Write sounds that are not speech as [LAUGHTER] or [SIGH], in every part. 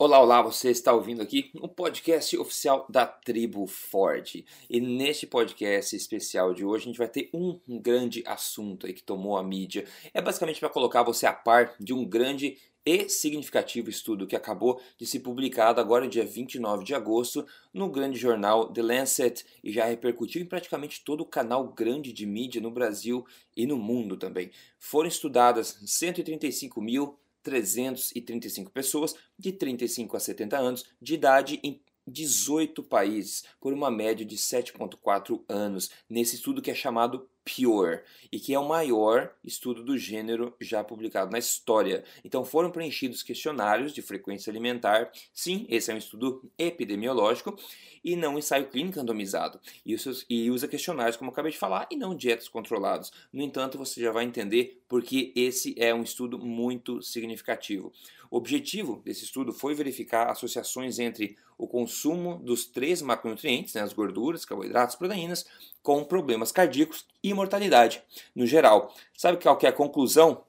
Olá, olá, você está ouvindo aqui um podcast oficial da Tribo Forte. E neste podcast especial de hoje a gente vai ter um grande assunto aí que tomou a mídia. É basicamente para colocar você a par de um grande e significativo estudo que acabou de ser publicado agora dia 29 de agosto no grande jornal The Lancet e já repercutiu em praticamente todo o canal grande de mídia no Brasil e no mundo também. Foram estudadas 135 mil 335 pessoas de 35 a 70 anos de idade em 18 países, por uma média de 7,4 anos, nesse estudo que é chamado Pure e que é o maior estudo do gênero já publicado na história. Então foram preenchidos questionários de frequência alimentar. Sim, esse é um estudo epidemiológico e não um ensaio clínico randomizado. E usa questionários, como eu acabei de falar, e não dietas controlados. No entanto, você já vai entender porque esse é um estudo muito significativo. O objetivo desse estudo foi verificar associações entre o consumo dos três macronutrientes, né, as gorduras, carboidratos, proteínas, com problemas cardíacos e mortalidade no geral. Sabe qual que é a conclusão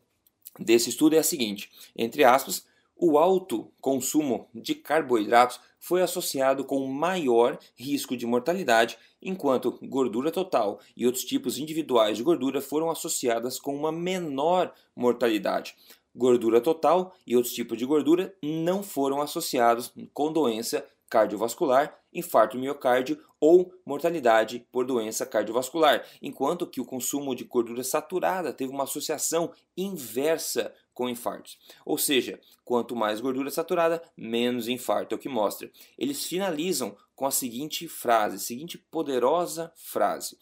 desse estudo? É a seguinte, entre aspas, o alto consumo de carboidratos foi associado com maior risco de mortalidade, enquanto gordura total e outros tipos individuais de gordura foram associadas com uma menor mortalidade. Gordura total e outros tipos de gordura não foram associados com doença cardiovascular, infarto miocárdio ou mortalidade por doença cardiovascular, enquanto que o consumo de gordura saturada teve uma associação inversa com infartos. Ou seja, quanto mais gordura saturada, menos infarto, é o que mostra. Eles finalizam com a seguinte frase, seguinte poderosa frase: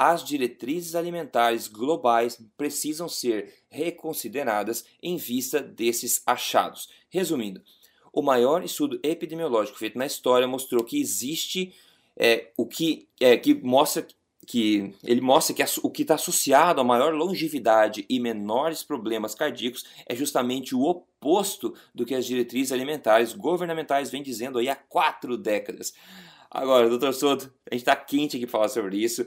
as diretrizes alimentares globais precisam ser reconsideradas em vista desses achados. Resumindo, o maior estudo epidemiológico feito na história mostrou que existe é, o que, é, que mostra que ele mostra que o que está associado a maior longevidade e menores problemas cardíacos é justamente o oposto do que as diretrizes alimentares governamentais vêm dizendo aí há quatro décadas. Agora, doutor Soto, a gente está quente aqui para falar sobre isso.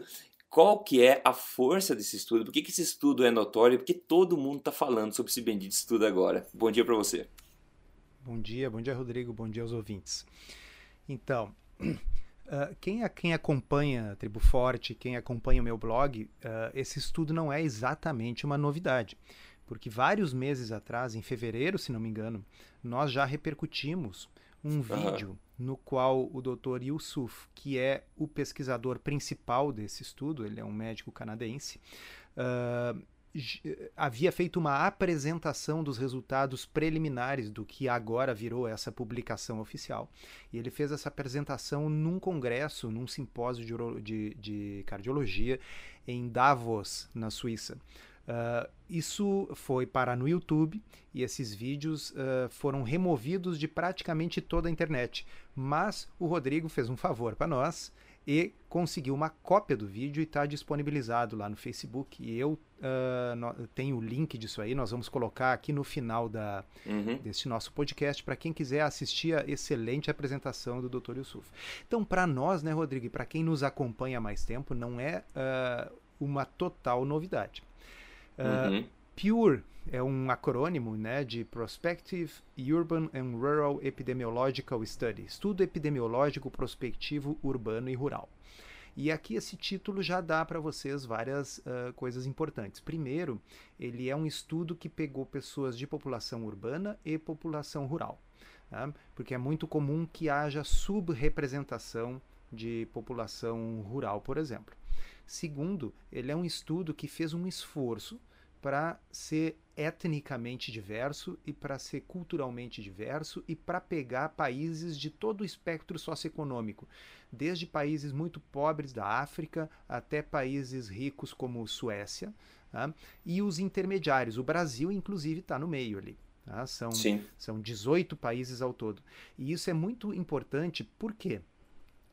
Qual que é a força desse estudo? Por que, que esse estudo é notório? Por que todo mundo está falando sobre esse bendito estudo agora? Bom dia para você. Bom dia, bom dia, Rodrigo, bom dia aos ouvintes. Então, uh, [CLEARS THROAT] quem, quem acompanha a Tribo Forte, quem acompanha o meu blog, uh, esse estudo não é exatamente uma novidade, porque vários meses atrás, em fevereiro, se não me engano, nós já repercutimos um vídeo no qual o Dr. Yusuf, que é o pesquisador principal desse estudo, ele é um médico canadense, uh, havia feito uma apresentação dos resultados preliminares do que agora virou essa publicação oficial. E ele fez essa apresentação num congresso, num simpósio de, de, de cardiologia em Davos, na Suíça. Uh, isso foi para no YouTube e esses vídeos uh, foram removidos de praticamente toda a internet. Mas o Rodrigo fez um favor para nós e conseguiu uma cópia do vídeo e está disponibilizado lá no Facebook. E eu uh, no, tenho o link disso aí, nós vamos colocar aqui no final da, uhum. desse nosso podcast para quem quiser assistir a excelente apresentação do Dr. Yusuf. Então, para nós, né, Rodrigo, e para quem nos acompanha há mais tempo, não é uh, uma total novidade. Uh, uhum. PURE é um acrônimo né, de Prospective Urban and Rural Epidemiological Study, estudo epidemiológico prospectivo urbano e rural. E aqui esse título já dá para vocês várias uh, coisas importantes. Primeiro, ele é um estudo que pegou pessoas de população urbana e população rural, tá? porque é muito comum que haja subrepresentação de população rural, por exemplo. Segundo, ele é um estudo que fez um esforço para ser etnicamente diverso e para ser culturalmente diverso e para pegar países de todo o espectro socioeconômico, desde países muito pobres da África até países ricos como Suécia, tá? e os intermediários. O Brasil, inclusive, está no meio ali. Tá? São, são 18 países ao todo. E isso é muito importante, por quê?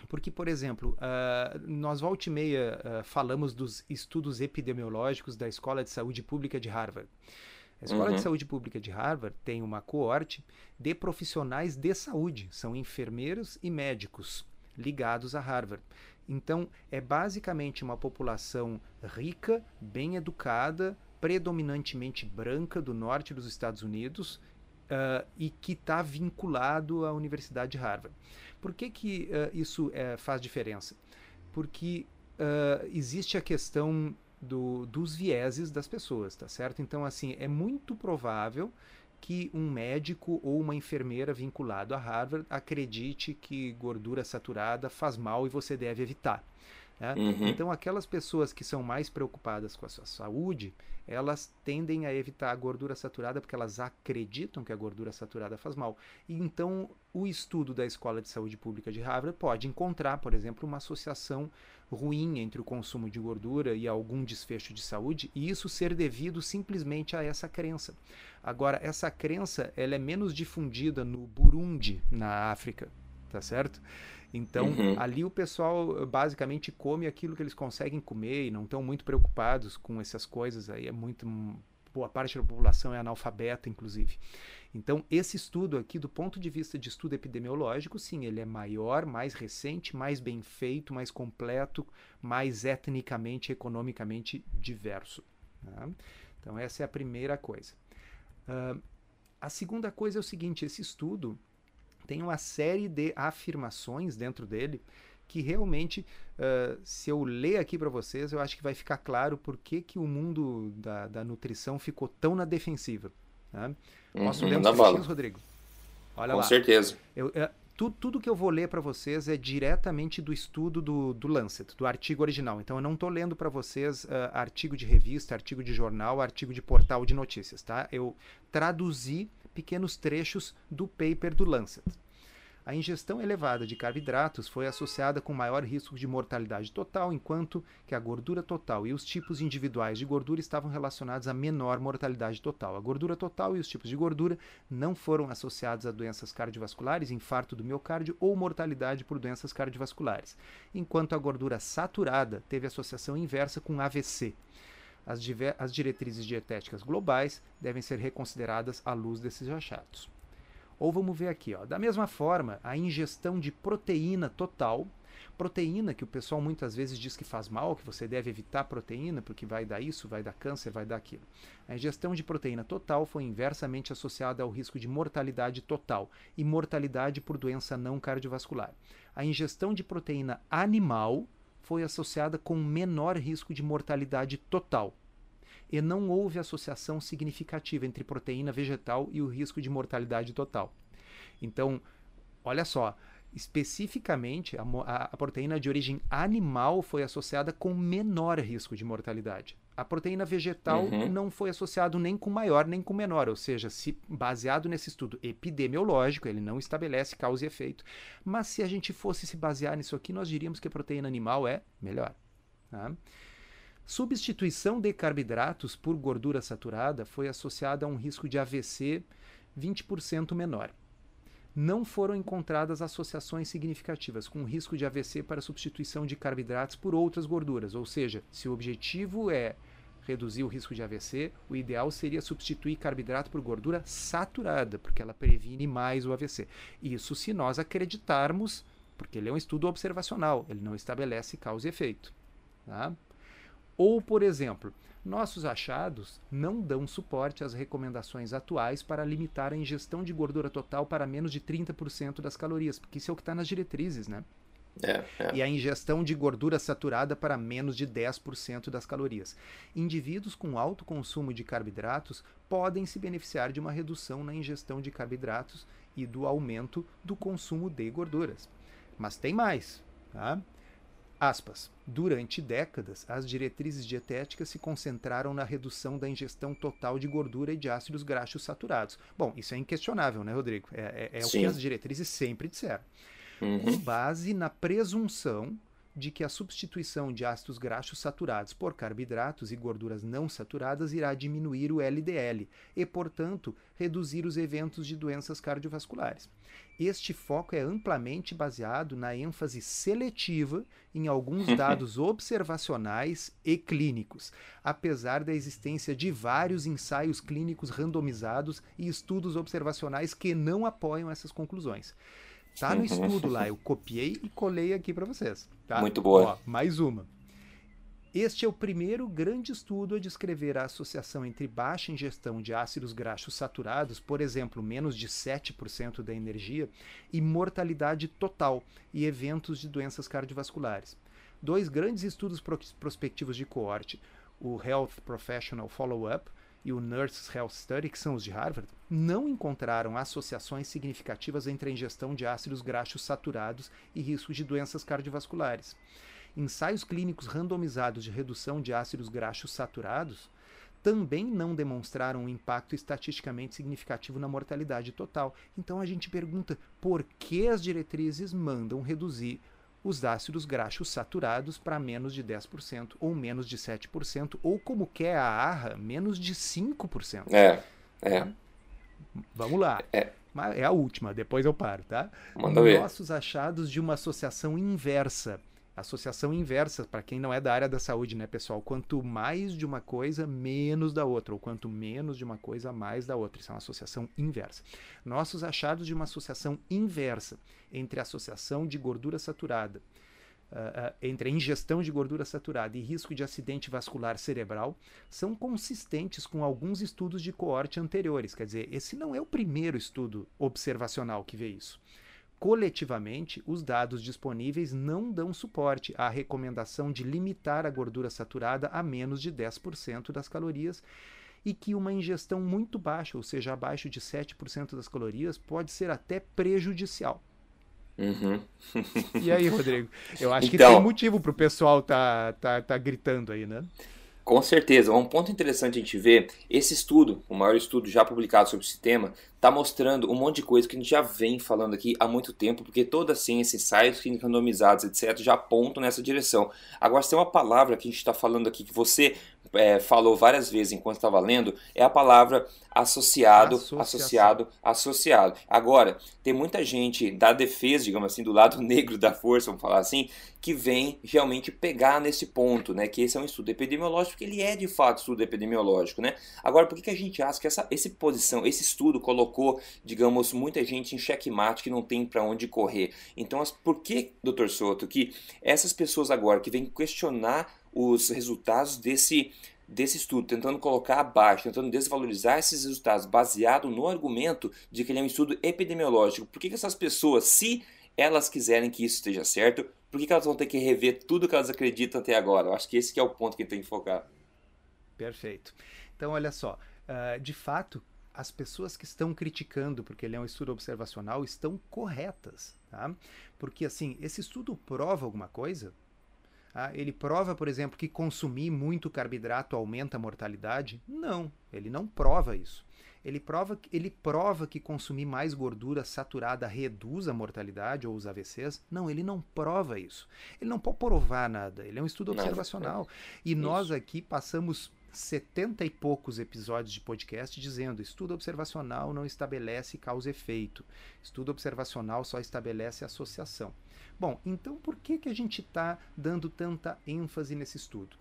Porque, por exemplo, uh, nós volta e meia uh, falamos dos estudos epidemiológicos da Escola de Saúde Pública de Harvard. A Escola uhum. de Saúde Pública de Harvard tem uma coorte de profissionais de saúde, são enfermeiros e médicos ligados a Harvard. Então, é basicamente uma população rica, bem educada, predominantemente branca do norte dos Estados Unidos, uh, e que está vinculado à Universidade de Harvard. Por que, que uh, isso é, faz diferença? Porque uh, existe a questão do, dos vieses das pessoas, tá certo? Então, assim, é muito provável que um médico ou uma enfermeira vinculado a Harvard acredite que gordura saturada faz mal e você deve evitar. Né? Uhum. Então, aquelas pessoas que são mais preocupadas com a sua saúde, elas tendem a evitar a gordura saturada porque elas acreditam que a gordura saturada faz mal. E então, o estudo da Escola de Saúde Pública de Harvard pode encontrar, por exemplo, uma associação ruim entre o consumo de gordura e algum desfecho de saúde, e isso ser devido simplesmente a essa crença. Agora, essa crença ela é menos difundida no Burundi, na África, tá certo? Então, uhum. ali o pessoal basicamente come aquilo que eles conseguem comer e não estão muito preocupados com essas coisas. Aí é muito. Boa parte da população é analfabeta, inclusive. Então, esse estudo aqui, do ponto de vista de estudo epidemiológico, sim, ele é maior, mais recente, mais bem feito, mais completo, mais etnicamente, economicamente diverso. Né? Então, essa é a primeira coisa. Uh, a segunda coisa é o seguinte: esse estudo tem uma série de afirmações dentro dele que realmente, uh, se eu ler aqui para vocês, eu acho que vai ficar claro por que, que o mundo da, da nutrição ficou tão na defensiva. Né? Posso uhum, ler uns trechinhos, Rodrigo? Olha Com lá. certeza. Eu, uh, tu, tudo que eu vou ler para vocês é diretamente do estudo do, do Lancet, do artigo original. Então eu não estou lendo para vocês uh, artigo de revista, artigo de jornal, artigo de portal de notícias, tá? Eu traduzi pequenos trechos do paper do Lancet. A ingestão elevada de carboidratos foi associada com maior risco de mortalidade total, enquanto que a gordura total e os tipos individuais de gordura estavam relacionados a menor mortalidade total. A gordura total e os tipos de gordura não foram associados a doenças cardiovasculares, infarto do miocárdio ou mortalidade por doenças cardiovasculares, enquanto a gordura saturada teve associação inversa com AVC. As, as diretrizes dietéticas globais devem ser reconsideradas à luz desses achados. Ou vamos ver aqui, ó, da mesma forma, a ingestão de proteína total, proteína que o pessoal muitas vezes diz que faz mal, que você deve evitar proteína porque vai dar isso, vai dar câncer, vai dar aquilo. A ingestão de proteína total foi inversamente associada ao risco de mortalidade total e mortalidade por doença não cardiovascular. A ingestão de proteína animal foi associada com menor risco de mortalidade total e não houve associação significativa entre proteína vegetal e o risco de mortalidade total. Então, olha só, especificamente a, a, proteína de origem animal foi associada com menor risco de mortalidade. A proteína vegetal uhum. não foi associado nem com maior nem com menor, ou seja, se baseado nesse estudo epidemiológico, ele não estabelece causa e efeito. Mas se a gente fosse se basear nisso aqui, nós diríamos que a proteína animal é melhor. Tá? Substituição de carboidratos por gordura saturada foi associada a um risco de AVC 20% menor. Não foram encontradas associações significativas com risco de AVC para substituição de carboidratos por outras gorduras, ou seja, se o objetivo é reduzir o risco de AVC, o ideal seria substituir carboidrato por gordura saturada, porque ela previne mais o AVC. Isso se nós acreditarmos, porque ele é um estudo observacional, ele não estabelece causa e efeito. Tá? Ou, por exemplo, nossos achados não dão suporte às recomendações atuais para limitar a ingestão de gordura total para menos de 30% das calorias, porque isso é o que está nas diretrizes, né? É, é. E a ingestão de gordura saturada para menos de 10% das calorias. Indivíduos com alto consumo de carboidratos podem se beneficiar de uma redução na ingestão de carboidratos e do aumento do consumo de gorduras. Mas tem mais. Tá? Aspas. Durante décadas, as diretrizes dietéticas se concentraram na redução da ingestão total de gordura e de ácidos graxos saturados. Bom, isso é inquestionável, né, Rodrigo? É, é, é o que as diretrizes sempre disseram. Uhum. Com base na presunção de que a substituição de ácidos graxos saturados por carboidratos e gorduras não saturadas irá diminuir o LDL e, portanto, reduzir os eventos de doenças cardiovasculares. Este foco é amplamente baseado na ênfase seletiva em alguns [LAUGHS] dados observacionais e clínicos, apesar da existência de vários ensaios clínicos randomizados e estudos observacionais que não apoiam essas conclusões. Tá no uhum. estudo lá, eu copiei e colei aqui para vocês. Tá? Muito boa. Ó, mais uma. Este é o primeiro grande estudo a descrever a associação entre baixa ingestão de ácidos graxos saturados, por exemplo, menos de 7% da energia, e mortalidade total e eventos de doenças cardiovasculares. Dois grandes estudos prospectivos de coorte, o Health Professional Follow-up e o Nurses Health Study, que são os de Harvard, não encontraram associações significativas entre a ingestão de ácidos graxos saturados e risco de doenças cardiovasculares ensaios clínicos randomizados de redução de ácidos graxos saturados também não demonstraram um impacto estatisticamente significativo na mortalidade total. Então a gente pergunta por que as diretrizes mandam reduzir os ácidos graxos saturados para menos de 10% ou menos de 7%, ou como quer a ARRA, menos de 5%. É, é. Tá? Vamos lá. É. É a última, depois eu paro, tá? Manda ver. Nossos achados de uma associação inversa associação inversa para quem não é da área da saúde, né, pessoal? Quanto mais de uma coisa, menos da outra, ou quanto menos de uma coisa, mais da outra. Isso é uma associação inversa. Nossos achados de uma associação inversa entre associação de gordura saturada, uh, uh, entre a ingestão de gordura saturada e risco de acidente vascular cerebral são consistentes com alguns estudos de coorte anteriores. Quer dizer, esse não é o primeiro estudo observacional que vê isso coletivamente, os dados disponíveis não dão suporte à recomendação de limitar a gordura saturada a menos de 10% das calorias e que uma ingestão muito baixa, ou seja, abaixo de 7% das calorias, pode ser até prejudicial. Uhum. e aí, Rodrigo? Eu acho então, que tem motivo para o pessoal tá, tá, tá gritando aí, né? Com certeza. Um ponto interessante a gente ver, esse estudo, o maior estudo já publicado sobre esse tema, está mostrando um monte de coisa que a gente já vem falando aqui há muito tempo, porque toda a ciência, ensaios randomizados, etc., já apontam nessa direção. Agora, se tem uma palavra que a gente está falando aqui, que você é, falou várias vezes enquanto estava lendo, é a palavra associado, Associação. associado, associado. Agora, tem muita gente da defesa, digamos assim, do lado [LAUGHS] negro da força, vamos falar assim, que vem realmente pegar nesse ponto, né? Que esse é um estudo epidemiológico, que ele é de fato estudo epidemiológico, né? Agora, por que, que a gente acha que essa, essa posição, esse estudo colocou, digamos, muita gente em checkmate que não tem para onde correr? Então, por que, doutor Soto, que essas pessoas agora que vêm questionar os resultados desse desse estudo, tentando colocar abaixo, tentando desvalorizar esses resultados baseado no argumento de que ele é um estudo epidemiológico. Por que, que essas pessoas, se elas quiserem que isso esteja certo, por que, que elas vão ter que rever tudo que elas acreditam até agora? Eu acho que esse que é o ponto que tem que focar. Perfeito. Então, olha só, uh, de fato, as pessoas que estão criticando, porque ele é um estudo observacional, estão corretas, tá? Porque, assim, esse estudo prova alguma coisa? Ah, ele prova, por exemplo, que consumir muito carboidrato aumenta a mortalidade? Não, ele não prova isso. Ele prova, ele prova que consumir mais gordura saturada reduz a mortalidade ou os AVCs? Não, ele não prova isso. Ele não pode provar nada. Ele é um estudo observacional. E isso. nós aqui passamos setenta e poucos episódios de podcast dizendo estudo observacional não estabelece causa e efeito. Estudo observacional só estabelece associação. Bom, então por que, que a gente está dando tanta ênfase nesse estudo?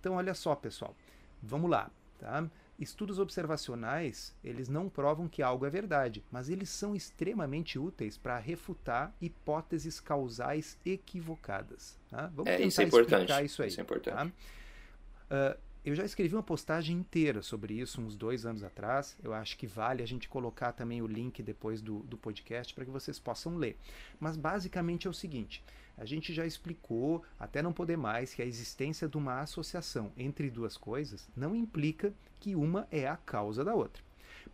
Então, olha só, pessoal, vamos lá. Tá? Estudos observacionais, eles não provam que algo é verdade, mas eles são extremamente úteis para refutar hipóteses causais equivocadas. Tá? Vamos é, tentar isso é explicar isso aí. Isso é importante. Tá? Uh, eu já escrevi uma postagem inteira sobre isso uns dois anos atrás. Eu acho que vale a gente colocar também o link depois do, do podcast para que vocês possam ler. Mas basicamente é o seguinte: a gente já explicou, até não poder mais, que a existência de uma associação entre duas coisas não implica que uma é a causa da outra.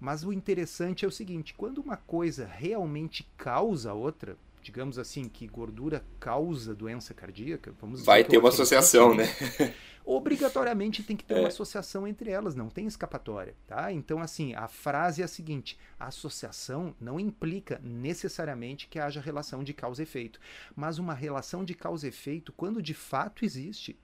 Mas o interessante é o seguinte: quando uma coisa realmente causa a outra, digamos assim, que gordura causa doença cardíaca, vamos Vai ter uma associação, né? [LAUGHS] obrigatoriamente tem que ter é. uma associação entre elas, não tem escapatória, tá? Então, assim, a frase é a seguinte: a associação não implica necessariamente que haja relação de causa e efeito, mas uma relação de causa e efeito, quando de fato existe,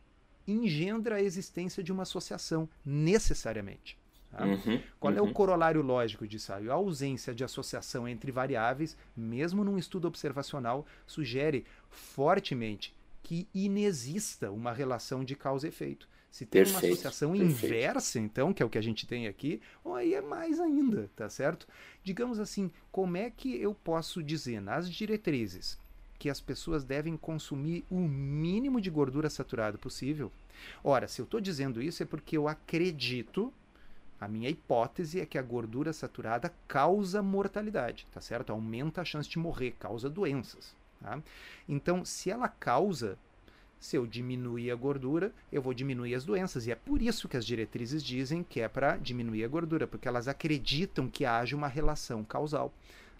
engendra a existência de uma associação necessariamente. Tá? Uhum, Qual uhum. é o uhum. corolário lógico disso? A ausência de associação entre variáveis, mesmo num estudo observacional, sugere fortemente que inexista uma relação de causa e efeito. Se tem perfeito, uma associação perfeito. inversa, então, que é o que a gente tem aqui, aí é mais ainda, tá certo? Digamos assim, como é que eu posso dizer nas diretrizes que as pessoas devem consumir o mínimo de gordura saturada possível. Ora, se eu estou dizendo isso é porque eu acredito, a minha hipótese é que a gordura saturada causa mortalidade, tá certo? Aumenta a chance de morrer, causa doenças. Tá? Então, se ela causa se eu diminuir a gordura, eu vou diminuir as doenças. E é por isso que as diretrizes dizem que é para diminuir a gordura, porque elas acreditam que haja uma relação causal.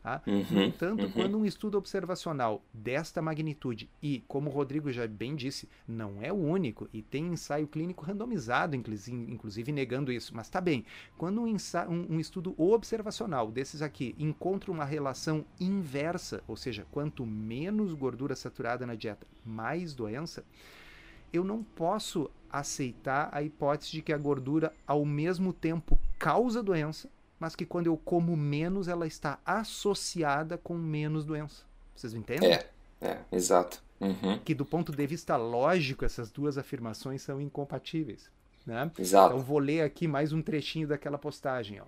Tá? Uhum, no entanto, uhum. quando um estudo observacional desta magnitude, e como o Rodrigo já bem disse, não é o único, e tem ensaio clínico randomizado, inclusive, inclusive negando isso, mas tá bem, quando um, ensaio, um, um estudo observacional desses aqui encontra uma relação inversa, ou seja, quanto menos gordura saturada na dieta, mais doença, eu não posso aceitar a hipótese de que a gordura ao mesmo tempo causa doença mas que quando eu como menos, ela está associada com menos doença. Vocês entendem? É, é, exato. Uhum. Que do ponto de vista lógico, essas duas afirmações são incompatíveis. Né? Exato. Então vou ler aqui mais um trechinho daquela postagem. Ó.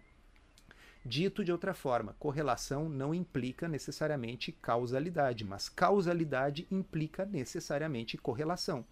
Dito de outra forma, correlação não implica necessariamente causalidade, mas causalidade implica necessariamente correlação.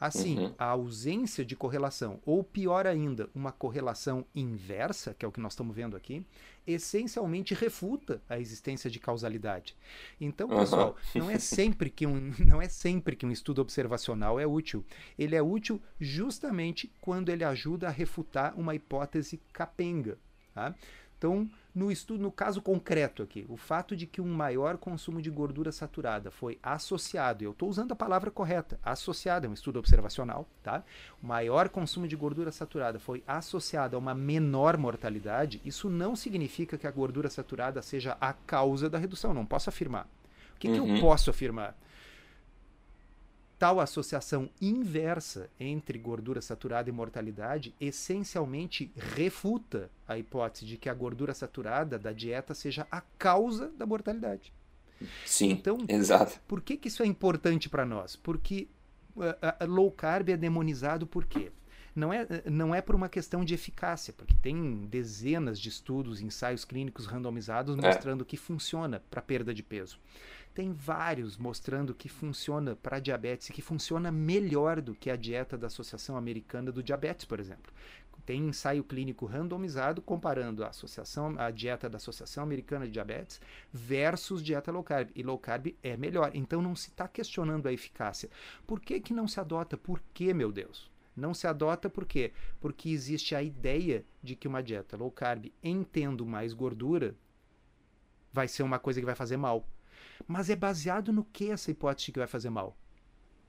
Assim, uhum. a ausência de correlação, ou pior ainda, uma correlação inversa, que é o que nós estamos vendo aqui, essencialmente refuta a existência de causalidade. Então, pessoal, uhum. não é sempre que um [LAUGHS] não é sempre que um estudo observacional é útil. Ele é útil justamente quando ele ajuda a refutar uma hipótese capenga. Tá? Então, no estudo, no caso concreto aqui, o fato de que um maior consumo de gordura saturada foi associado, eu estou usando a palavra correta, associado, é um estudo observacional, tá? O maior consumo de gordura saturada foi associado a uma menor mortalidade, isso não significa que a gordura saturada seja a causa da redução, não posso afirmar. O que, uhum. que eu uhum. posso afirmar? Tal associação inversa entre gordura saturada e mortalidade essencialmente refuta a hipótese de que a gordura saturada da dieta seja a causa da mortalidade. Sim, então, exato. Por que, que isso é importante para nós? Porque uh, uh, low carb é demonizado por quê? Não é, não é por uma questão de eficácia, porque tem dezenas de estudos, ensaios clínicos randomizados é. mostrando é. que funciona para perda de peso. Tem vários mostrando que funciona para diabetes e que funciona melhor do que a dieta da Associação Americana do Diabetes, por exemplo. Tem ensaio clínico randomizado comparando a associação, a dieta da Associação Americana de Diabetes versus dieta low carb. E low carb é melhor. Então não se está questionando a eficácia. Por que, que não se adota? Por que, meu Deus? Não se adota por quê? Porque existe a ideia de que uma dieta low carb, em tendo mais gordura, vai ser uma coisa que vai fazer mal. Mas é baseado no que essa hipótese que vai fazer mal?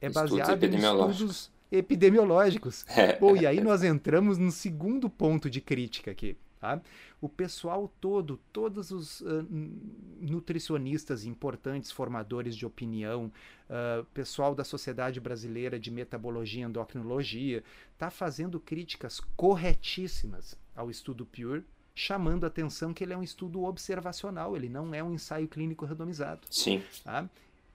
É baseado em estudos epidemiológicos. [LAUGHS] É. Bom, e aí nós entramos no segundo ponto de crítica aqui. Tá? O pessoal todo, todos os uh, nutricionistas importantes, formadores de opinião, uh, pessoal da Sociedade Brasileira de Metabologia e Endocrinologia, está fazendo críticas corretíssimas ao estudo Pure chamando a atenção que ele é um estudo observacional, ele não é um ensaio clínico randomizado. Sim. Tá?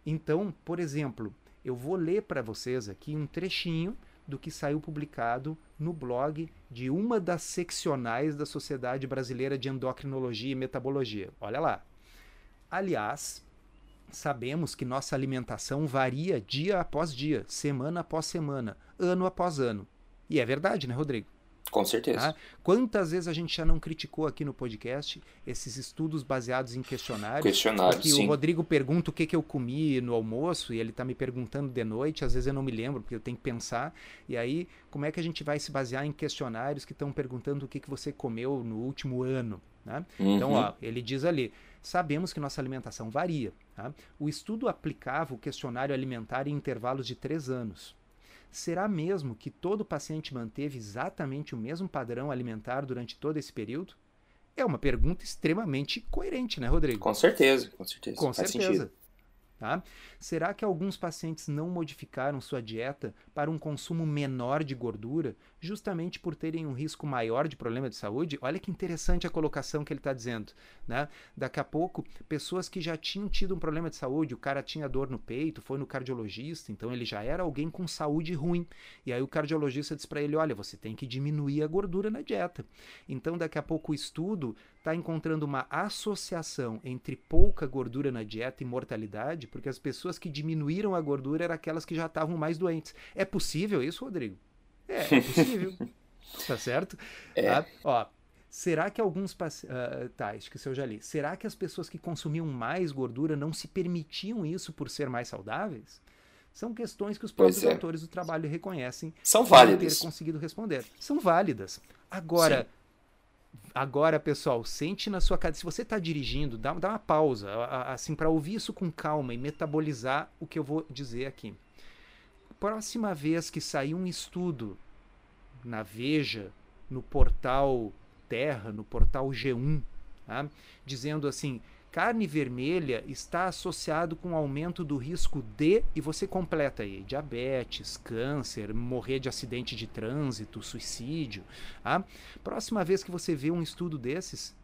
Então, por exemplo, eu vou ler para vocês aqui um trechinho do que saiu publicado no blog de uma das seccionais da Sociedade Brasileira de Endocrinologia e Metabologia. Olha lá. Aliás, sabemos que nossa alimentação varia dia após dia, semana após semana, ano após ano. E é verdade, né, Rodrigo? Com certeza. Tá? Quantas vezes a gente já não criticou aqui no podcast esses estudos baseados em questionários? Questionários, sim. o Rodrigo pergunta o que, que eu comi no almoço e ele está me perguntando de noite, às vezes eu não me lembro, porque eu tenho que pensar. E aí, como é que a gente vai se basear em questionários que estão perguntando o que, que você comeu no último ano? Né? Uhum. Então, ó, ele diz ali, sabemos que nossa alimentação varia. Tá? O estudo aplicava o questionário alimentar em intervalos de três anos. Será mesmo que todo paciente manteve exatamente o mesmo padrão alimentar durante todo esse período? É uma pergunta extremamente coerente, né, Rodrigo? Com certeza, com certeza. Com Faz certeza. Sentido. Tá? Será que alguns pacientes não modificaram sua dieta para um consumo menor de gordura, justamente por terem um risco maior de problema de saúde? Olha que interessante a colocação que ele está dizendo. Né? Daqui a pouco, pessoas que já tinham tido um problema de saúde, o cara tinha dor no peito, foi no cardiologista, então ele já era alguém com saúde ruim. E aí o cardiologista diz para ele: olha, você tem que diminuir a gordura na dieta. Então, daqui a pouco, o estudo está encontrando uma associação entre pouca gordura na dieta e mortalidade, porque as pessoas que diminuíram a gordura eram aquelas que já estavam mais doentes. É possível isso, Rodrigo? É, é possível. [LAUGHS] tá certo? É. Tá? Ó, será que alguns uh, tá, acho que isso eu já li. Será que as pessoas que consumiam mais gordura não se permitiam isso por ser mais saudáveis? São questões que os próprios é. autores do trabalho reconhecem. São válidas. ter conseguido responder. São válidas. Agora, Sim Agora, pessoal, sente na sua casa. Se você está dirigindo, dá, dá uma pausa, assim, para ouvir isso com calma e metabolizar o que eu vou dizer aqui. Próxima vez que sair um estudo na Veja, no portal Terra, no portal G1, tá? dizendo assim: Carne vermelha está associado com aumento do risco de, e você completa aí, diabetes, câncer, morrer de acidente de trânsito, suicídio. Tá? Próxima vez que você vê um estudo desses,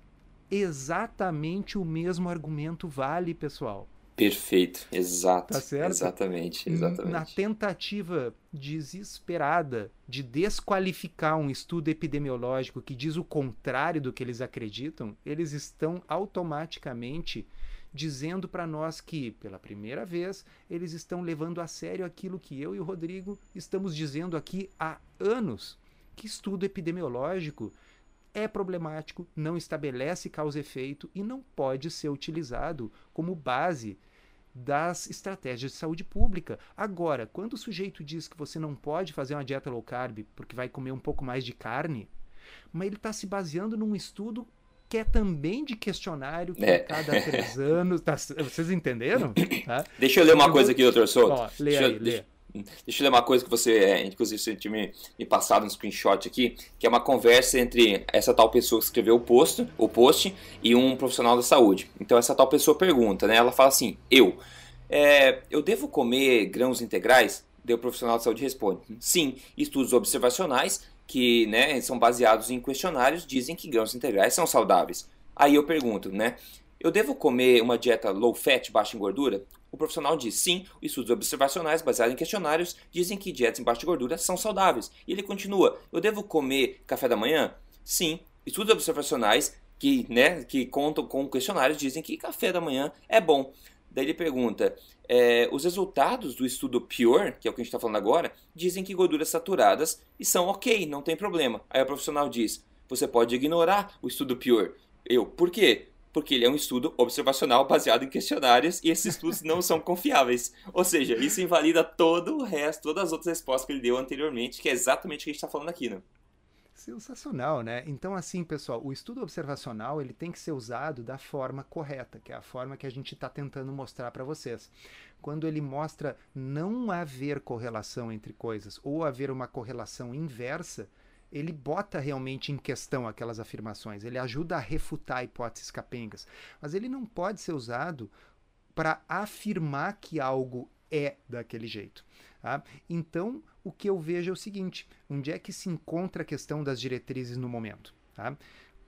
exatamente o mesmo argumento vale, pessoal. Perfeito, exato. Tá certo? Exatamente, exatamente. Na tentativa desesperada de desqualificar um estudo epidemiológico que diz o contrário do que eles acreditam, eles estão automaticamente dizendo para nós que, pela primeira vez, eles estão levando a sério aquilo que eu e o Rodrigo estamos dizendo aqui há anos, que estudo epidemiológico é problemático, não estabelece causa-efeito e não pode ser utilizado como base das estratégias de saúde pública. Agora, quando o sujeito diz que você não pode fazer uma dieta low carb porque vai comer um pouco mais de carne, mas ele está se baseando num estudo que é também de questionário que é. cada três [LAUGHS] anos. Tá, vocês entenderam? [COUGHS] Tá? Deixa eu ler uma coisa aqui, doutor Souto. Ó, lê deixa, aí, lê. Deixa eu ler uma coisa que você, é, inclusive, você tinha me, me passado um screenshot aqui, que é uma conversa entre essa tal pessoa que escreveu o post, o post e um profissional da saúde. Então essa tal pessoa pergunta, né? Ela fala assim: eu, é, eu devo comer grãos integrais? Daí o profissional de saúde responde: sim. Estudos observacionais que né, são baseados em questionários dizem que grãos integrais são saudáveis. Aí eu pergunto, né? Eu devo comer uma dieta low fat, baixa em gordura? O profissional diz sim, estudos observacionais baseados em questionários dizem que dietas em baixa gordura são saudáveis. E ele continua: eu devo comer café da manhã? Sim, estudos observacionais que, né, que contam com questionários dizem que café da manhã é bom. Daí ele pergunta: é, os resultados do estudo Pure, que é o que a gente está falando agora, dizem que gorduras saturadas e são ok, não tem problema. Aí o profissional diz: você pode ignorar o estudo Pure. Eu, por quê? Porque ele é um estudo observacional baseado em questionários e esses estudos não são confiáveis. Ou seja, isso invalida todo o resto, todas as outras respostas que ele deu anteriormente, que é exatamente o que a gente está falando aqui, né? Sensacional, né? Então, assim, pessoal, o estudo observacional ele tem que ser usado da forma correta, que é a forma que a gente está tentando mostrar para vocês. Quando ele mostra não haver correlação entre coisas ou haver uma correlação inversa, ele bota realmente em questão aquelas afirmações, ele ajuda a refutar hipóteses capengas, mas ele não pode ser usado para afirmar que algo é daquele jeito. Tá? Então, o que eu vejo é o seguinte: onde é que se encontra a questão das diretrizes no momento? Tá?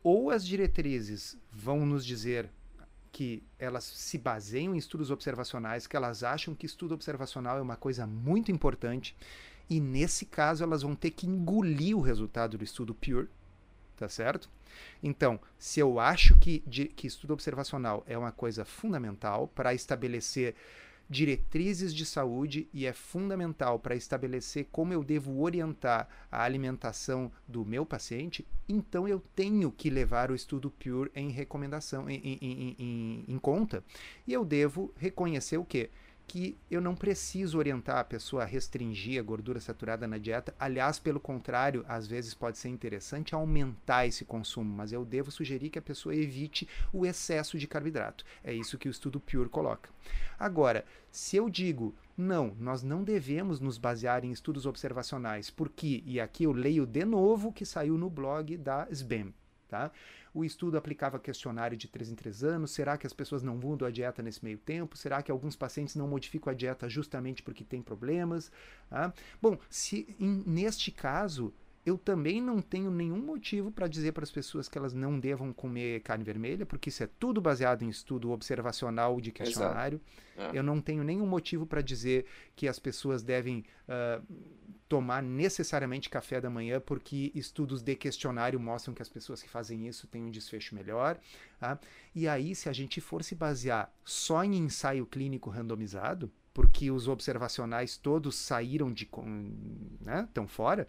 Ou as diretrizes vão nos dizer que elas se baseiam em estudos observacionais, que elas acham que estudo observacional é uma coisa muito importante e nesse caso elas vão ter que engolir o resultado do estudo Pure, tá certo? Então, se eu acho que, de, que estudo observacional é uma coisa fundamental para estabelecer diretrizes de saúde e é fundamental para estabelecer como eu devo orientar a alimentação do meu paciente, então eu tenho que levar o estudo Pure em recomendação, em, em, em, em conta. E eu devo reconhecer o quê? Que eu não preciso orientar a pessoa a restringir a gordura saturada na dieta. Aliás, pelo contrário, às vezes pode ser interessante aumentar esse consumo, mas eu devo sugerir que a pessoa evite o excesso de carboidrato. É isso que o estudo Pure coloca. Agora, se eu digo, não, nós não devemos nos basear em estudos observacionais, porque, e aqui eu leio de novo que saiu no blog da SBEM, tá? O estudo aplicava questionário de 3 em 3 anos. Será que as pessoas não mudam a dieta nesse meio tempo? Será que alguns pacientes não modificam a dieta justamente porque têm problemas? Ah, bom, se em, neste caso eu também não tenho nenhum motivo para dizer para as pessoas que elas não devam comer carne vermelha, porque isso é tudo baseado em estudo observacional de questionário. É. Eu não tenho nenhum motivo para dizer que as pessoas devem uh, tomar necessariamente café da manhã, porque estudos de questionário mostram que as pessoas que fazem isso têm um desfecho melhor. Tá? E aí, se a gente for se basear só em ensaio clínico randomizado, porque os observacionais todos saíram de. Né, estão fora.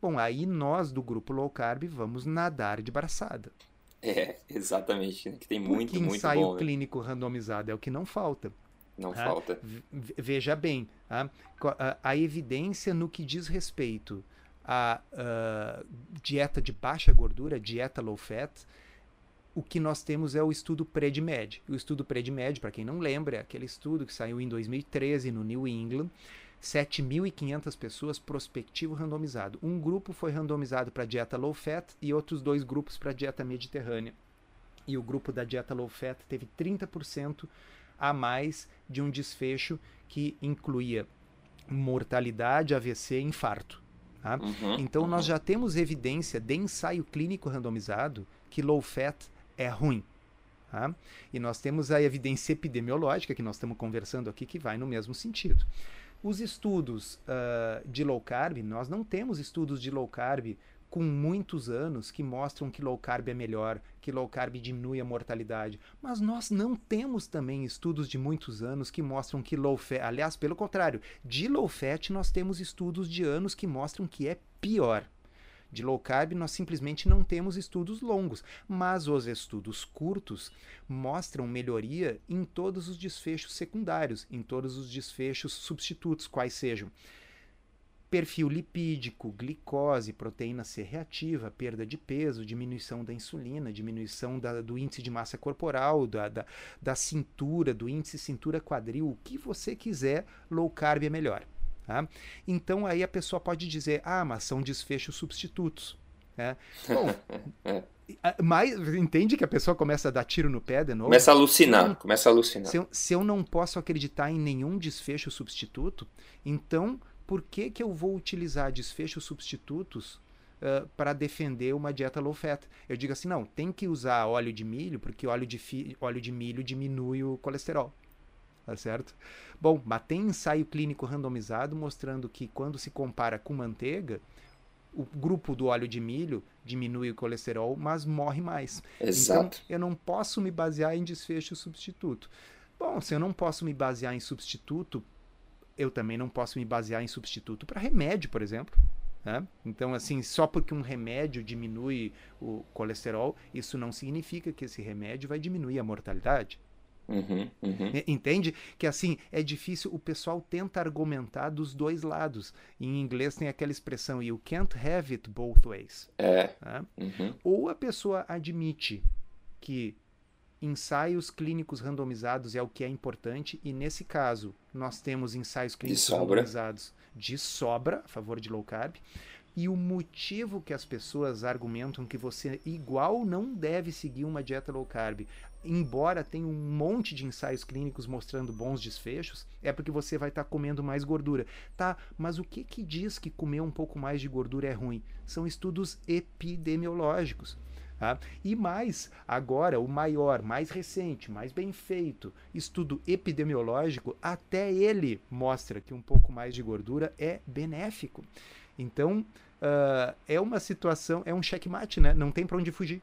Bom, aí nós do grupo low carb vamos nadar de braçada. É, exatamente. Que tem muito, porque muito ensaio bom. Né? clínico randomizado é o que não falta. Não ah, falta. Veja bem, a, a, evidência no que diz respeito à uh, dieta de baixa gordura, dieta low fat, o que nós temos é o estudo PREDMED. O estudo PREDMED, para quem não lembra, é aquele estudo que saiu em 2013 no New England, 7.500 pessoas prospectivo randomizado. Um grupo foi randomizado para dieta low fat e outros dois grupos para dieta mediterrânea. E o grupo da dieta low fat teve 30% a mais de um desfecho que incluía mortalidade, AVC e infarto. Tá? Uhum, então, uhum. nós já temos evidência de ensaio clínico randomizado que low fat é ruim. Tá? E nós temos a evidência epidemiológica que nós estamos conversando aqui que vai no mesmo sentido. Os estudos uh, de low carb, nós não temos estudos de low carb com muitos anos que mostram que low carb é melhor, que low carb diminui a mortalidade. Mas nós não temos também estudos de muitos anos que mostram que low fat, aliás, pelo contrário, de low fat nós temos estudos de anos que mostram que é pior. De low carb, nós simplesmente não temos estudos longos, mas os estudos curtos mostram melhoria em todos os desfechos secundários, em todos os desfechos substitutos, quais sejam perfil lipídico, glicose, proteína C reativa, perda de peso, diminuição da insulina, diminuição da, do índice de massa corporal, da, da, da cintura, do índice cintura-quadril, o que você quiser, low carb é melhor. Tá? Então aí a pessoa pode dizer, ah, mas são desfechos substitutos. Né? Bom, [LAUGHS] mas entende que a pessoa começa a dar tiro no pé de novo? Começa a alucinar, começa a alucinar. Se eu, se eu não posso acreditar em nenhum desfecho substituto, então por que, que eu vou utilizar desfechos substitutos uh, para defender uma dieta low fat? Eu digo assim, não, tem que usar óleo de milho, porque óleo de, fi, óleo de milho diminui o colesterol tá certo? Bom, mas tem ensaio clínico randomizado mostrando que quando se compara com manteiga, o grupo do óleo de milho diminui o colesterol, mas morre mais. Exato. Então, eu não posso me basear em desfecho substituto. Bom, se eu não posso me basear em substituto, eu também não posso me basear em substituto para remédio, por exemplo. Né? Então, assim, só porque um remédio diminui o colesterol, isso não significa que esse remédio vai diminuir a mortalidade. Uhum, uhum. Entende? Que assim, é difícil, o pessoal tenta argumentar dos dois lados. Em inglês tem aquela expressão, you can't have it both ways. É. Né? Uhum. Ou a pessoa admite que ensaios clínicos randomizados é o que é importante, e nesse caso, nós temos ensaios clínicos randomizados de sobra, a favor de low carb. E o motivo que as pessoas argumentam que você igual não deve seguir uma dieta low carb, embora tenha um monte de ensaios clínicos mostrando bons desfechos, é porque você vai estar tá comendo mais gordura. Tá, mas o que que diz que comer um pouco mais de gordura é ruim? São estudos epidemiológicos. Tá? E mais, agora, o maior, mais recente, mais bem feito estudo epidemiológico, até ele mostra que um pouco mais de gordura é benéfico. Então, uh, é uma situação, é um checkmate, né? Não tem para onde fugir.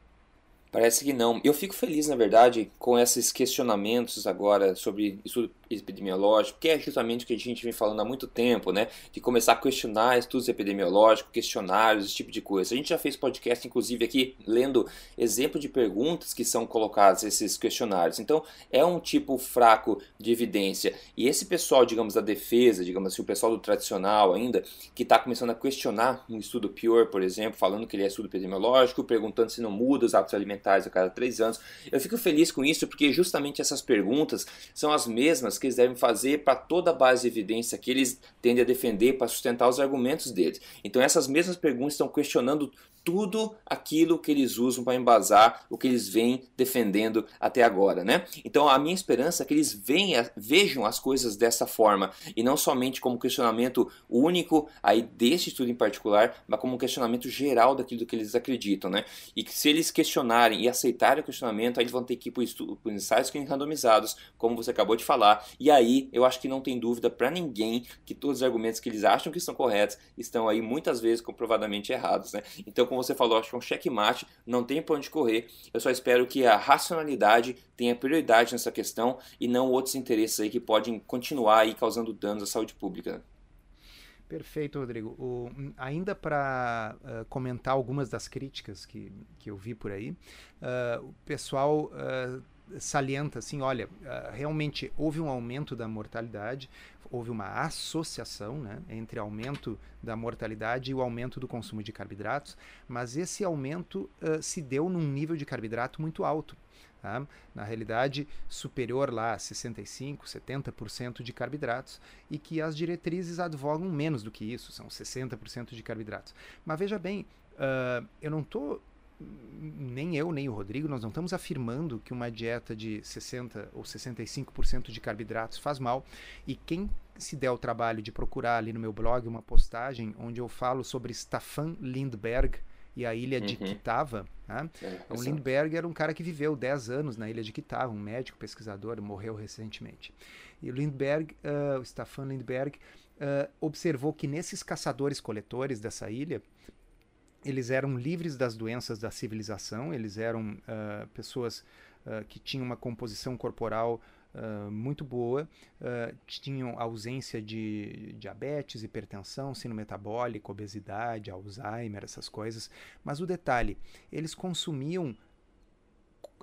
Parece que não. Eu fico feliz, na verdade, com esses questionamentos agora sobre estudo epidemiológico, que é justamente o que a gente vem falando há muito tempo, né? De começar a questionar estudos epidemiológicos, questionários, esse tipo de coisa. A gente já fez podcast, inclusive, aqui lendo exemplo de perguntas que são colocadas nesses questionários. Então, é um tipo fraco de evidência. E esse pessoal, digamos, da defesa, digamos assim, o pessoal do tradicional ainda, que está começando a questionar um estudo pior, por exemplo, falando que ele é estudo epidemiológico, perguntando se não muda os hábitos alimentares a cada três anos. Eu fico feliz com isso, porque justamente essas perguntas são as mesmas que eles devem fazer para toda a base de evidência que eles tendem a defender para sustentar os argumentos deles. Então essas mesmas perguntas estão questionando tudo aquilo que eles usam para embasar o que eles vêm defendendo até agora, né? Então a minha esperança é que eles venham, vejam as coisas dessa forma e não somente como questionamento único aí deste estudo em particular, mas como um questionamento geral daquilo que eles acreditam, né? E que se eles questionarem questionarem e aceitarem o questionamento, aí eles vão ter que ir para os ensaios randomizados, como você acabou de falar. E aí eu acho que não tem dúvida para ninguém que todos os argumentos que eles acham que estão corretos estão aí muitas vezes comprovadamente errados. Né? Então, como você falou, acho que é um checkmate, não tem para onde correr. Eu só espero que a racionalidade tenha prioridade nessa questão e não outros interesses aí que podem continuar aí causando danos à saúde pública. Perfeito, Rodrigo. O, ainda para uh, comentar algumas das críticas que, que eu vi por aí, uh, o pessoal uh, salienta assim, olha, realmente houve um aumento da mortalidade, houve uma associação né, entre aumento da mortalidade e o aumento do consumo de carboidratos, mas esse aumento se deu num nível de carboidrato muito alto. Tá? Na realidade, superior lá a 65%, 70% de carboidratos, e que as diretrizes advogam menos do que isso, são 60% de carboidratos. Mas veja bem, uh, eu não estou nem eu nem o Rodrigo, nós não estamos afirmando que uma dieta de 60 ou 65% de carboidratos faz mal. E quem se der o trabalho de procurar ali no meu blog uma postagem onde eu falo sobre Staffan Lindbergh, e a ilha de uhum. Kitava. Né? É, o Lindbergh era um cara que viveu 10 anos na ilha de Kitava, um médico pesquisador, morreu recentemente. E o Lindbergh, uh, o Staffan Lindbergh, uh, observou que nesses caçadores-coletores dessa ilha, eles eram livres das doenças da civilização, eles eram uh, pessoas que tinham uma composição corporal Uh, muito boa, uh, tinham ausência de diabetes, hipertensão, sino metabólico, obesidade, Alzheimer, essas coisas. Mas o detalhe, eles consumiam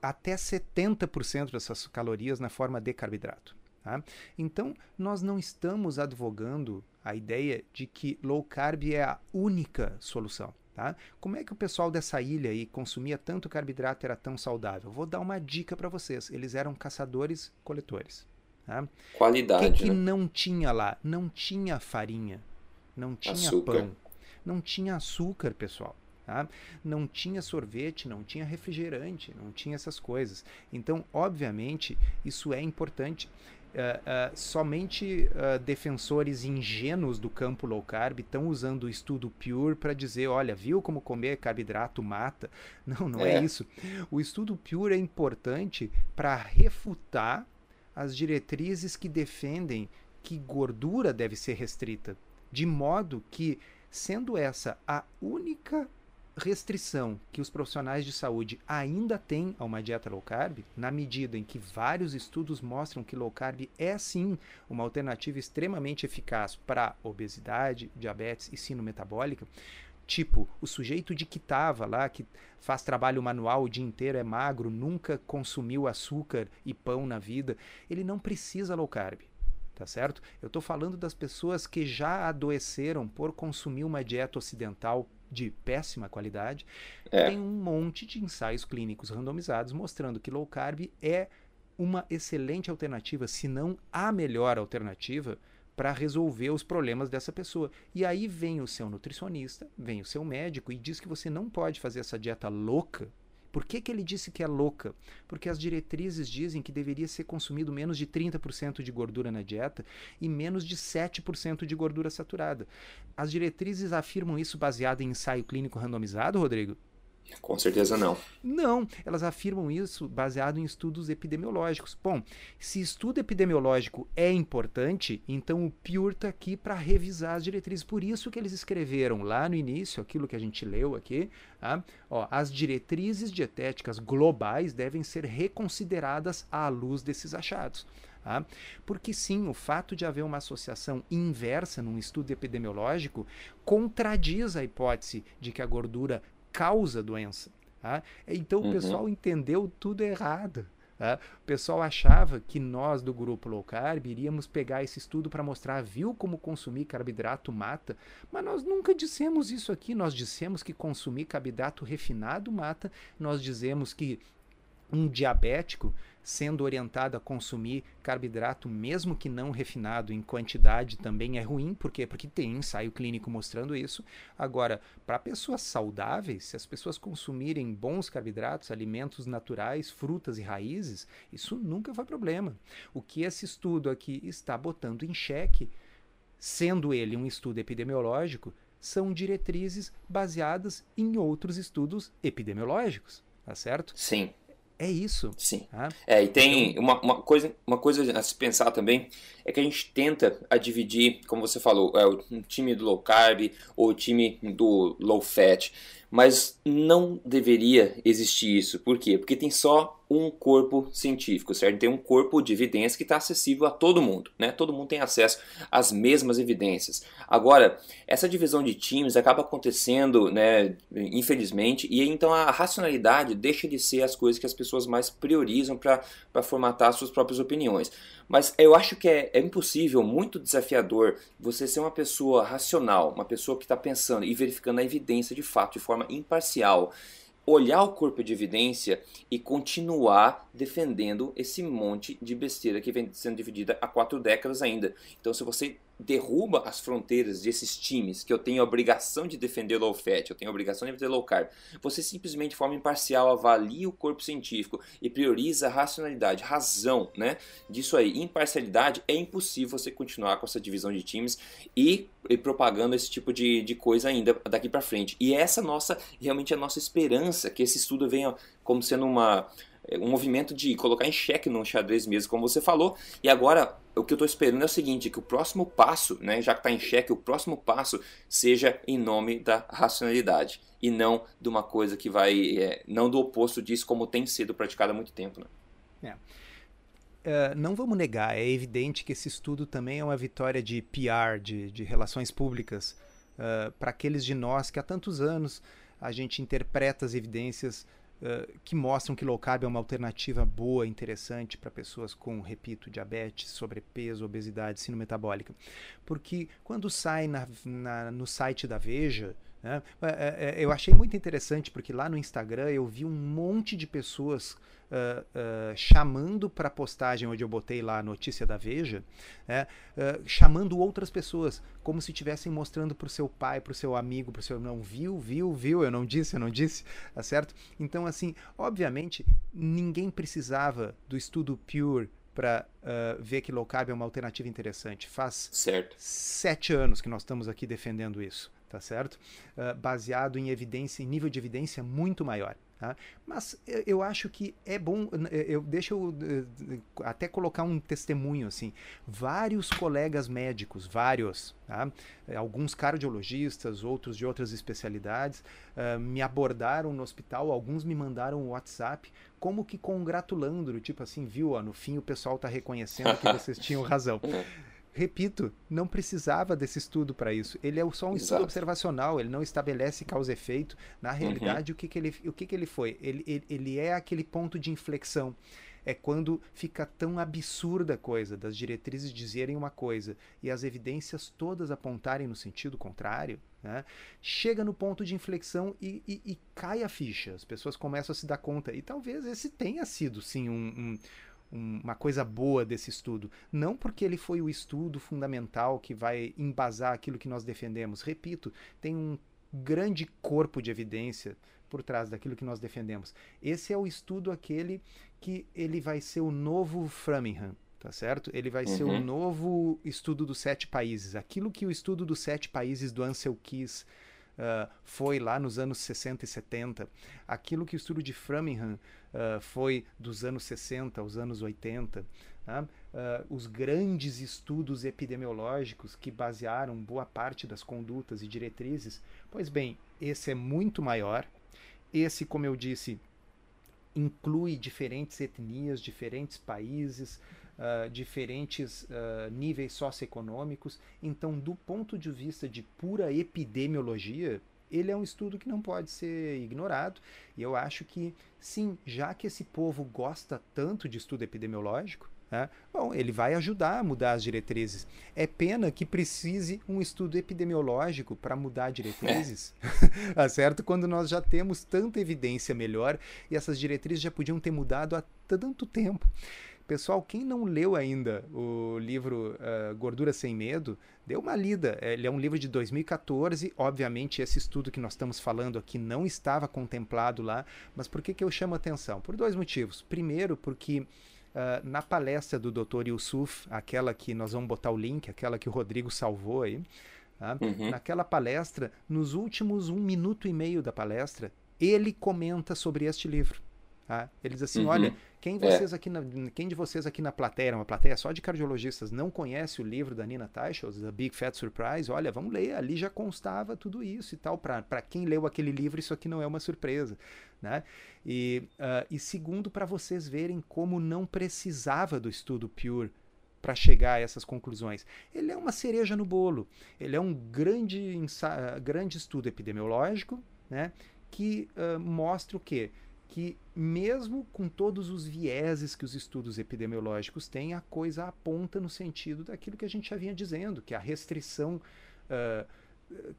até 70% dessas calorias na forma de carboidrato. Tá? Então, nós não estamos advogando a ideia de que low carb é a única solução. Tá? Como é que o pessoal dessa ilha aí consumia tanto carboidrato e era tão saudável? Vou dar uma dica para vocês. Eles eram caçadores-coletores. Tá? Qualidade. O que, que né? não tinha lá? Não tinha farinha, não tinha açúcar. pão, não tinha açúcar, pessoal. Tá? Não tinha sorvete, não tinha refrigerante, não tinha essas coisas. Então, obviamente, isso é importante. Uh, uh, somente uh, defensores ingênuos do campo low carb estão usando o estudo Pure para dizer, olha, viu como comer carboidrato mata? [LAUGHS] Não, não é, é isso. O estudo Pure é importante para refutar as diretrizes que defendem que gordura deve ser restrita, de modo que, sendo essa a única restrição que os profissionais de saúde ainda têm a uma dieta low carb, na medida em que vários estudos mostram que low carb é sim uma alternativa extremamente eficaz para obesidade, diabetes e sino metabólica, tipo o sujeito de que estava lá, que faz trabalho manual o dia inteiro, é magro, nunca consumiu açúcar e pão na vida, ele não precisa low carb tá certo? Eu estou falando das pessoas que já adoeceram por consumir uma dieta ocidental de péssima qualidade, é. tem um monte de ensaios clínicos randomizados mostrando que low carb é uma excelente alternativa, se não a melhor alternativa para resolver os problemas dessa pessoa. E aí vem o seu nutricionista, vem o seu médico e diz que você não pode fazer essa dieta louca por que, que ele disse que é louca? Porque as diretrizes dizem que deveria ser consumido menos de 30% de gordura na dieta e menos de 7% de gordura saturada. As diretrizes afirmam isso baseado em ensaio clínico randomizado, Rodrigo? Com certeza não. Não, elas afirmam isso baseado em estudos epidemiológicos. Bom, se estudo epidemiológico é importante, então o PURE está aqui para revisar as diretrizes. Por isso que eles escreveram lá no início, aquilo que a gente leu aqui, tá? Ó, as diretrizes dietéticas globais devem ser reconsideradas à luz desses achados. Tá? Porque sim, o fato de haver uma associação inversa num estudo epidemiológico contradiz a hipótese de que a gordura causa doença. Tá? Então uhum. o pessoal entendeu tudo errado. Tá? O pessoal achava que nós do grupo low carb iríamos pegar esse estudo para mostrar, viu como consumir carboidrato mata, mas nós nunca dissemos isso aqui. Nós dissemos que consumir carboidrato refinado mata, nós dizemos que um diabético sendo orientado a consumir carboidrato, mesmo que não refinado em quantidade, também é ruim. Por quê? Porque tem ensaio clínico mostrando isso. Agora, para pessoas saudáveis, se as pessoas consumirem bons carboidratos, alimentos naturais, frutas e raízes, isso nunca foi problema. O que esse estudo aqui está botando em xeque, sendo ele um estudo epidemiológico, são diretrizes baseadas em outros estudos epidemiológicos. tá certo? Sim. É isso. Sim. Ah, é, e tem então... uma, uma, coisa, uma coisa a se pensar também é que a gente tenta a dividir, como você falou, é, o time do low carb ou o time do low fat. Mas não deveria existir isso. Por quê? Porque tem só um corpo científico, certo? Tem um corpo de evidência que está acessível a todo mundo, né? Todo mundo tem acesso às mesmas evidências. Agora, essa divisão de times acaba acontecendo, né, infelizmente, e então a racionalidade deixa de ser as coisas que as pessoas mais priorizam para formatar suas próprias opiniões. Mas eu acho que é, é impossível, muito desafiador, você ser uma pessoa racional, uma pessoa que está pensando e verificando a evidência de fato, de forma imparcial olhar o corpo de evidência e continuar defendendo esse monte de besteira que vem sendo dividida há quatro décadas ainda. Então, se você derruba as fronteiras desses times que eu tenho a obrigação de defender low fat, eu tenho a obrigação de defender low carb, você simplesmente de forma imparcial avalia o corpo científico e prioriza a racionalidade, razão, né? Disso aí, imparcialidade, é impossível você continuar com essa divisão de times e, e propagando esse tipo de, de coisa ainda daqui para frente. E essa nossa, realmente a nossa esperança que esse estudo venha como sendo uma um movimento de colocar em xeque no xadrez mesmo, como você falou. E agora, o que eu estou esperando é o seguinte, que o próximo passo, né, já que está em xeque, o próximo passo seja em nome da racionalidade e não de uma coisa que vai, é, não do oposto disso, como tem sido praticado há muito tempo. Né? É. Uh, não vamos negar, é evidente que esse estudo também é uma vitória de PR, de, de relações públicas, uh, para aqueles de nós que há tantos anos a gente interpreta as evidências Que mostram que low carb é uma alternativa boa, interessante para pessoas com, repito, diabetes, sobrepeso, obesidade, síndrome metabólica. Porque quando sai na, na, no site da Veja, né, é, é, eu achei muito interessante porque lá no Instagram eu vi um monte de pessoas uh, uh, chamando para a postagem onde eu botei lá a notícia da Veja, né, uh, chamando outras pessoas, como se estivessem mostrando para o seu pai, para o seu amigo, para o seu não viu, viu, viu, eu não disse, eu não disse, tá certo? Então, assim, obviamente, ninguém precisava do estudo Pure para uh, ver que low carb é uma alternativa interessante. Faz certo. sete anos que nós estamos aqui defendendo isso, tá certo? Uh, baseado em evidência, em nível de evidência muito maior. Tá? Mas eu acho que é bom, eu deixa eu até colocar um testemunho assim. Vários colegas médicos, vários, tá? alguns cardiologistas, outros de outras especialidades, uh, me abordaram no hospital, alguns me mandaram um WhatsApp, como que congratulando, tipo assim, viu, ó, no fim o pessoal está reconhecendo que vocês [LAUGHS] tinham razão. Repito, não precisava desse estudo para isso. Ele é só um Exato. estudo observacional, ele não estabelece causa e efeito. Na uhum. realidade, uhum. o, que, que, ele, o que, que ele foi? Ele, ele, ele é aquele ponto de inflexão é quando fica tão absurda a coisa das diretrizes dizerem uma coisa e as evidências todas apontarem no sentido contrário, né? chega no ponto de inflexão e, e, e, cai a ficha. As pessoas começam a se dar conta. E talvez esse tenha sido, sim, um, um uma coisa boa desse estudo. Não porque ele foi o estudo fundamental que vai embasar aquilo que nós defendemos. Repito, tem um grande corpo de evidência por trás daquilo que nós defendemos. Esse é o estudo aquele que ele vai ser o novo Framingham, tá certo? Ele vai uhum. ser o uhum. novo estudo dos sete países. Aquilo que o estudo dos sete países do Ansel Keys uh, foi lá nos anos 60 e 70, aquilo que o estudo de Framingham uh, foi dos anos 60 aos anos 80, uh, os grandes estudos epidemiológicos que basearam boa parte das condutas e diretrizes, pois bem, esse é muito maior. Esse, como eu disse, inclui diferentes etnias, diferentes países, uh, diferentes uh, níveis socioeconômicos. Então, do ponto de vista de pura epidemiologia, ele é um estudo que não pode ser ignorado. E eu acho que, sim, já que esse povo gosta tanto de estudo epidemiológico, né, bom, ele vai ajudar a mudar as diretrizes. É pena que precise um estudo epidemiológico para mudar diretrizes, é. [LAUGHS] tá certo? Quando nós já temos tanta evidência melhor e essas diretrizes já podiam ter mudado há tanto tempo. Pessoal, quem não leu ainda o livro uh, Gordura Sem Medo, dê uma lida. Ele é um livro de 2014. Obviamente, esse estudo que nós estamos falando aqui não estava contemplado lá. Mas por que, que eu chamo atenção? Por dois motivos. Primeiro, porque Uh, na palestra do Dr. Yusuf, aquela que nós vamos botar o link, aquela que o Rodrigo salvou aí, tá? uhum. naquela palestra, nos últimos um minuto e meio da palestra, ele comenta sobre este livro. Tá? Ele diz assim: uhum. olha, quem, é. vocês aqui na, quem de vocês aqui na plateia, uma plateia só de cardiologistas, não conhece o livro da Nina Teicholz, The Big Fat Surprise? Olha, vamos ler, ali já constava tudo isso e tal. Para quem leu aquele livro, isso aqui não é uma surpresa. Né? E, uh, e segundo, para vocês verem como não precisava do estudo Pure para chegar a essas conclusões. Ele é uma cereja no bolo. Ele é um grande, grande estudo epidemiológico né, que uh, mostra o quê? Que, mesmo com todos os vieses que os estudos epidemiológicos têm, a coisa aponta no sentido daquilo que a gente já vinha dizendo, que a restrição uh,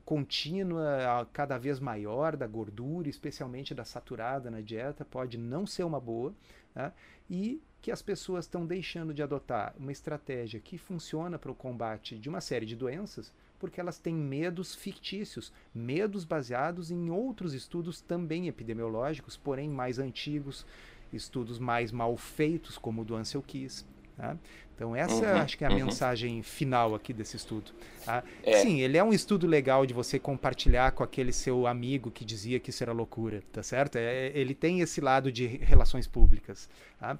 contínua, cada vez maior da gordura, especialmente da saturada na dieta, pode não ser uma boa, né? e que as pessoas estão deixando de adotar uma estratégia que funciona para o combate de uma série de doenças porque elas têm medos fictícios, medos baseados em outros estudos também epidemiológicos, porém mais antigos, estudos mais mal feitos, como o do Ansel Keys. Tá? Então essa uhum, acho que é a uhum. mensagem final aqui desse estudo. Tá? É. Sim, ele é um estudo legal de você compartilhar com aquele seu amigo que dizia que isso era loucura, tá certo? É, ele tem esse lado de relações públicas. Tá?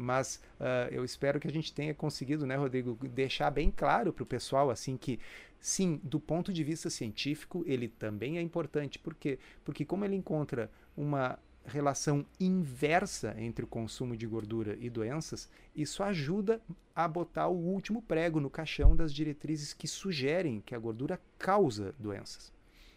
mas uh, eu espero que a gente tenha conseguido, né, Rodrigo, deixar bem claro para o pessoal assim que sim, do ponto de vista científico, ele também é importante. Por quê? Porque como ele encontra uma relação inversa entre o consumo de gordura e doenças, isso ajuda a botar o último prego no caixão das diretrizes que sugerem que a gordura causa doenças.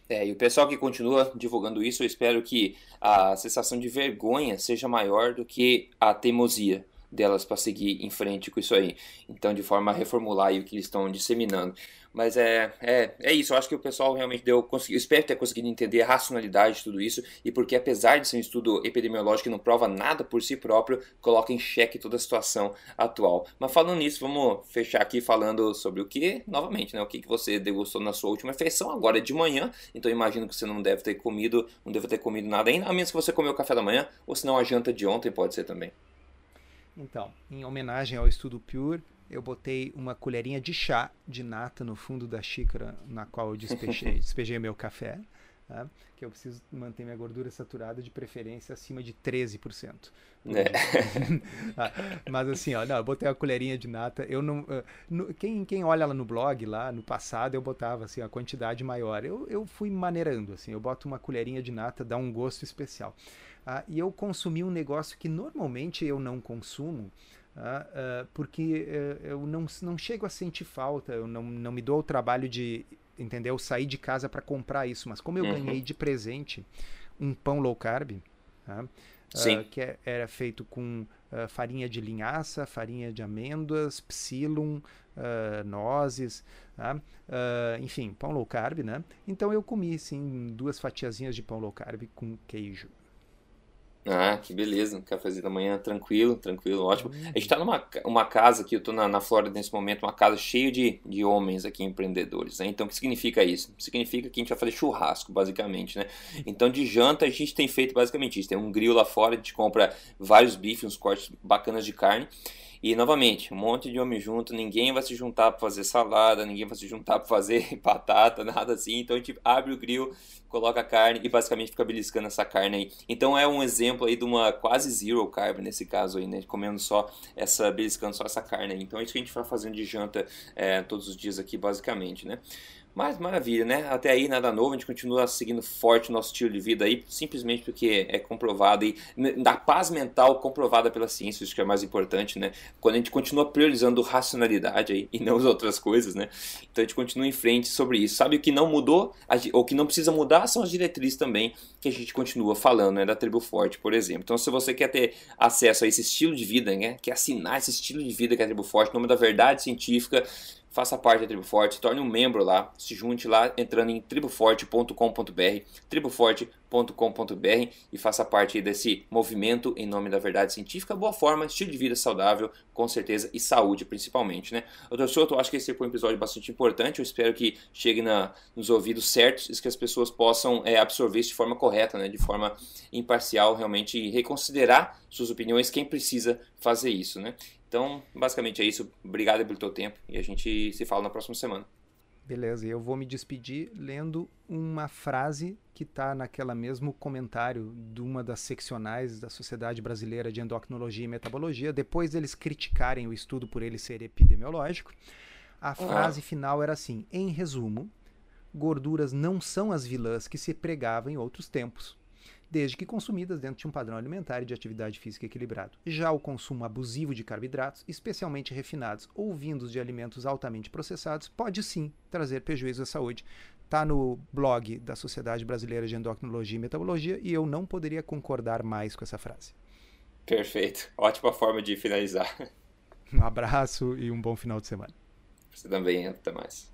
É, e o pessoal que continua divulgando isso, eu espero que a sensação de vergonha seja maior do que a teimosia delas para seguir em frente com isso aí. Então, de forma a reformular o que eles estão disseminando. Mas é, é, é isso, eu acho que o pessoal realmente deu, conseguiu, espero ter conseguido entender a racionalidade de tudo isso e porque apesar de ser um estudo epidemiológico que não prova nada por si próprio, coloca em xeque toda a situação atual. Mas falando nisso, vamos fechar aqui falando sobre o que, novamente, né, o que, que você degustou na sua última refeição, agora é de manhã, então imagino que você não deve ter comido, não deve ter comido nada ainda, a menos que você comeu o café da manhã, ou se não a janta de ontem pode ser também. Então, em homenagem ao estudo Pure, eu botei uma colherinha de chá de nata no fundo da xícara na qual eu despejei, [LAUGHS] despejei meu café, tá? que eu preciso manter minha gordura saturada de preferência acima de 13%. É. [LAUGHS] ah, mas assim, ó, não, eu botei uma colherinha de nata, eu não, uh, no, quem, quem olha lá no blog, lá no passado, eu botava assim, a quantidade maior. Eu, eu fui maneirando, assim, eu boto uma colherinha de nata, dá um gosto especial. Ah, e eu consumi um negócio que normalmente eu não consumo, ah, ah, porque uh, eu não, não chego a sentir falta, eu não, não me dou o trabalho de entendeu? sair de casa para comprar isso, mas como eu uhum. ganhei de presente um pão low carb, tá? que é, era feito com farinha de linhaça, farinha de amêndoas, psyllium, nozes, tá? enfim, pão low carb, né? Então eu comi, sim, duas fatiazinhas de pão low carb com queijo. Ah, que beleza, cafezinho da manhã, tranquilo, tranquilo, ótimo. A gente tá numa uma casa aqui, eu tô na, na Flórida nesse momento, uma casa cheia de, de homens aqui, empreendedores, né? Então, o que significa isso? Significa que a gente vai fazer churrasco, basicamente, né? Então, de janta, a gente tem feito basicamente isso. Tem um grill lá fora, a gente compra vários bifes, uns cortes bacanas de carne, e novamente, um monte de homem junto, ninguém vai se juntar para fazer salada, ninguém vai se juntar para fazer [LAUGHS] batata, nada assim. Então a gente abre o grill, coloca a carne e basicamente fica beliscando essa carne aí. Então é um exemplo aí de uma quase zero carb nesse caso aí, né? Comendo só essa, beliscando só essa carne aí. Então é isso que a gente vai fazendo de janta é, todos os dias aqui, basicamente, né? Mas maravilha, né? Até aí nada novo, a gente continua seguindo forte o nosso estilo de vida aí, simplesmente porque é comprovado e da paz mental comprovada pela ciência, isso que é mais importante, né? Quando a gente continua priorizando racionalidade aí e não as outras coisas, né? Então a gente continua em frente sobre isso. Sabe o que não mudou, ou que não precisa mudar são as diretrizes também que a gente continua falando, né? Da tribo forte, por exemplo. Então se você quer ter acesso a esse estilo de vida, né? Quer assinar esse estilo de vida que é a tribo forte, nome da verdade científica, faça parte da Tribo Forte, torne um membro lá, se junte lá entrando em triboforte.com.br, triboforte.com.br e faça parte desse movimento em nome da verdade científica, boa forma, estilo de vida saudável, com certeza, e saúde principalmente, né? Doutor Souto, acho que esse foi um episódio bastante importante, eu espero que chegue na, nos ouvidos certos e que as pessoas possam é, absorver isso de forma correta, né? De forma imparcial, realmente reconsiderar suas opiniões, quem precisa fazer isso, né? Então, basicamente é isso. Obrigado pelo teu tempo e a gente se fala na próxima semana. Beleza, eu vou me despedir lendo uma frase que está naquela mesmo comentário de uma das seccionais da Sociedade Brasileira de Endocrinologia e Metabologia, depois deles criticarem o estudo por ele ser epidemiológico. A frase final era assim: em resumo, gorduras não são as vilãs que se pregavam em outros tempos desde que consumidas dentro de um padrão alimentar e de atividade física equilibrado. Já o consumo abusivo de carboidratos, especialmente refinados ou vindos de alimentos altamente processados, pode sim trazer prejuízo à saúde. Está no blog da Sociedade Brasileira de Endocrinologia e Metabologia e eu não poderia concordar mais com essa frase. Perfeito. Ótima forma de finalizar. Um abraço e um bom final de semana. Você também. Até mais.